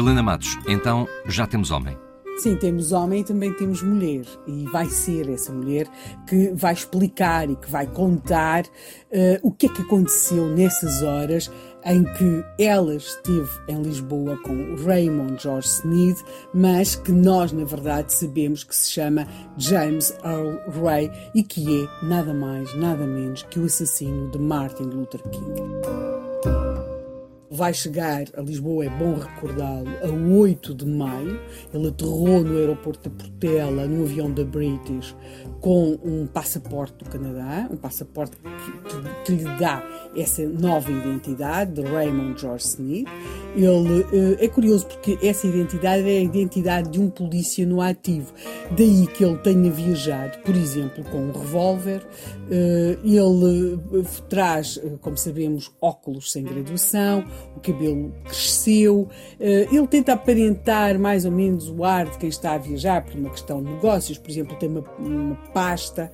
Helena Matos, então já temos homem. Sim, temos homem e também temos mulher. E vai ser essa mulher que vai explicar e que vai contar uh, o que é que aconteceu nessas horas em que ela esteve em Lisboa com Raymond George Sneed, mas que nós, na verdade, sabemos que se chama James Earl Ray e que é nada mais, nada menos que o assassino de Martin Luther King vai chegar a Lisboa, é bom recordá-lo, a 8 de maio. Ele aterrou no aeroporto da Portela, no avião da British, com um passaporte do Canadá, um passaporte que, que, que lhe dá essa nova identidade de Raymond George Smith. Ele eh, é curioso porque essa identidade é a identidade de um polícia no ativo. Daí que ele tenha viajado, por exemplo, com um revólver. Eh, ele eh, traz, como sabemos, óculos sem graduação, o cabelo cresceu. Ele tenta aparentar mais ou menos o ar de quem está a viajar por uma questão de negócios. Por exemplo, tem uma, uma pasta,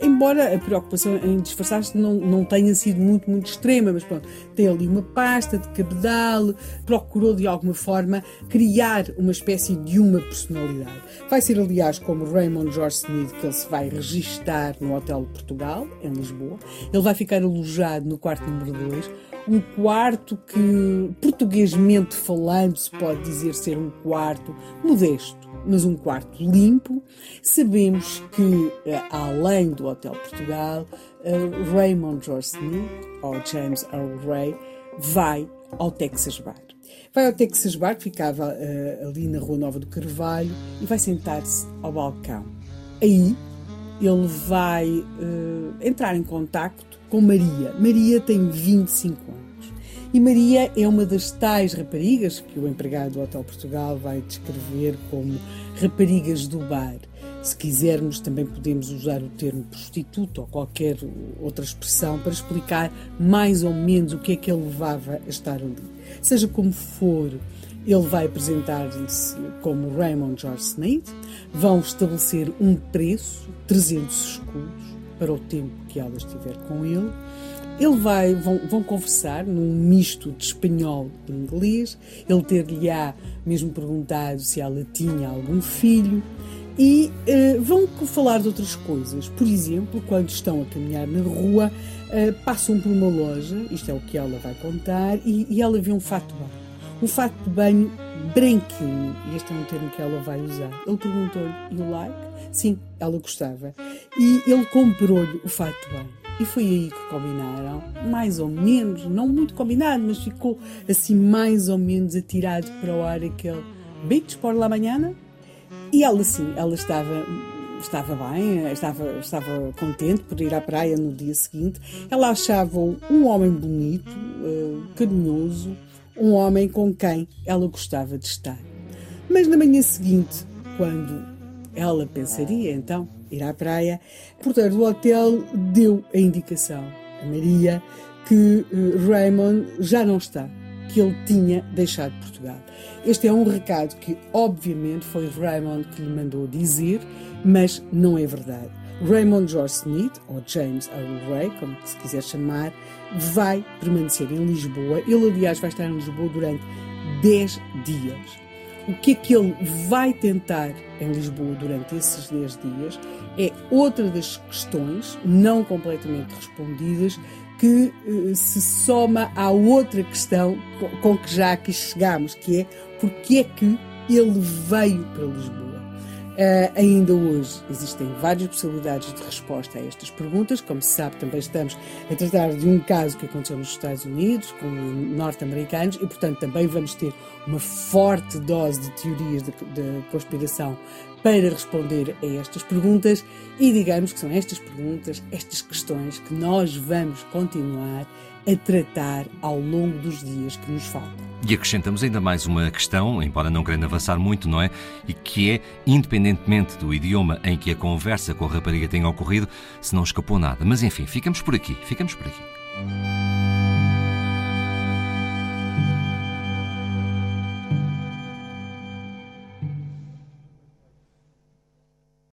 embora a preocupação em disfarçar-se não, não tenha sido muito, muito extrema, mas pronto, tem ali uma pasta de cabedal procurou de alguma forma criar uma espécie de uma personalidade. Vai ser, aliás, como Raymond George Smith que ele se vai registar no Hotel de Portugal, em Lisboa. Ele vai ficar alojado no quarto número 2, um quarto que, portuguesmente falando, se pode dizer ser um quarto modesto, mas um quarto limpo. Sabemos que, eh, além do Hotel Portugal, eh, Raymond George Smith, ou James Earl Ray, vai ao Texas Bar. Vai ao Texas Bar, que ficava uh, ali na Rua Nova do Carvalho, e vai sentar-se ao balcão. Aí ele vai uh, entrar em contacto com Maria. Maria tem 25 anos. E Maria é uma das tais raparigas que o empregado do Hotel Portugal vai descrever como raparigas do bar. Se quisermos, também podemos usar o termo prostituta ou qualquer outra expressão para explicar mais ou menos o que é que ele levava a estar ali. Seja como for, ele vai apresentar-se como Raymond George Snape, vão estabelecer um preço, 300 escudos, para o tempo que ela estiver com ele. Ele vai, vão, vão conversar num misto de espanhol e inglês. Ele ter-lhe-á mesmo perguntado se ela tinha algum filho e uh, vão falar de outras coisas. Por exemplo, quando estão a caminhar na rua, uh, passam por uma loja, isto é o que ela vai contar, e, e ela vê um fato de banho. Um fato de banho branquinho, e este é um termo que ela vai usar. Ele perguntou-lhe, you like? Sim, ela gostava. E ele comprou-lhe o fato de banho. E foi aí que combinaram, mais ou menos, não muito combinado, mas ficou assim mais ou menos atirado para o ar aquele beach por la manhã e ela sim, ela estava estava bem, estava, estava contente por ir à praia no dia seguinte. Ela achava um homem bonito, uh, carinhoso, um homem com quem ela gostava de estar. Mas na manhã seguinte, quando ela pensaria então ir à praia, o porteiro do hotel deu a indicação a Maria que uh, Raymond já não está, que ele tinha deixado Portugal. Este é um recado que, obviamente, foi Raymond que lhe mandou dizer, mas não é verdade. Raymond George Smith, ou James Earl Ray, como se quiser chamar, vai permanecer em Lisboa. Ele, aliás, vai estar em Lisboa durante 10 dias. O que é que ele vai tentar em Lisboa durante esses 10 dias é outra das questões não completamente respondidas que uh, se soma à outra questão com, com que já aqui chegámos, que é porque é que ele veio para Lisboa. Uh, ainda hoje existem várias possibilidades de resposta a estas perguntas. Como se sabe, também estamos a tratar de um caso que aconteceu nos Estados Unidos, com norte-americanos, e, portanto, também vamos ter uma forte dose de teorias de, de conspiração para responder a estas perguntas. E digamos que são estas perguntas, estas questões que nós vamos continuar a tratar ao longo dos dias que nos faltam. E acrescentamos ainda mais uma questão, embora não querendo avançar muito, não é? E que é, independentemente do idioma em que a conversa com a rapariga tenha ocorrido, se não escapou nada. Mas enfim, ficamos por aqui, ficamos por aqui.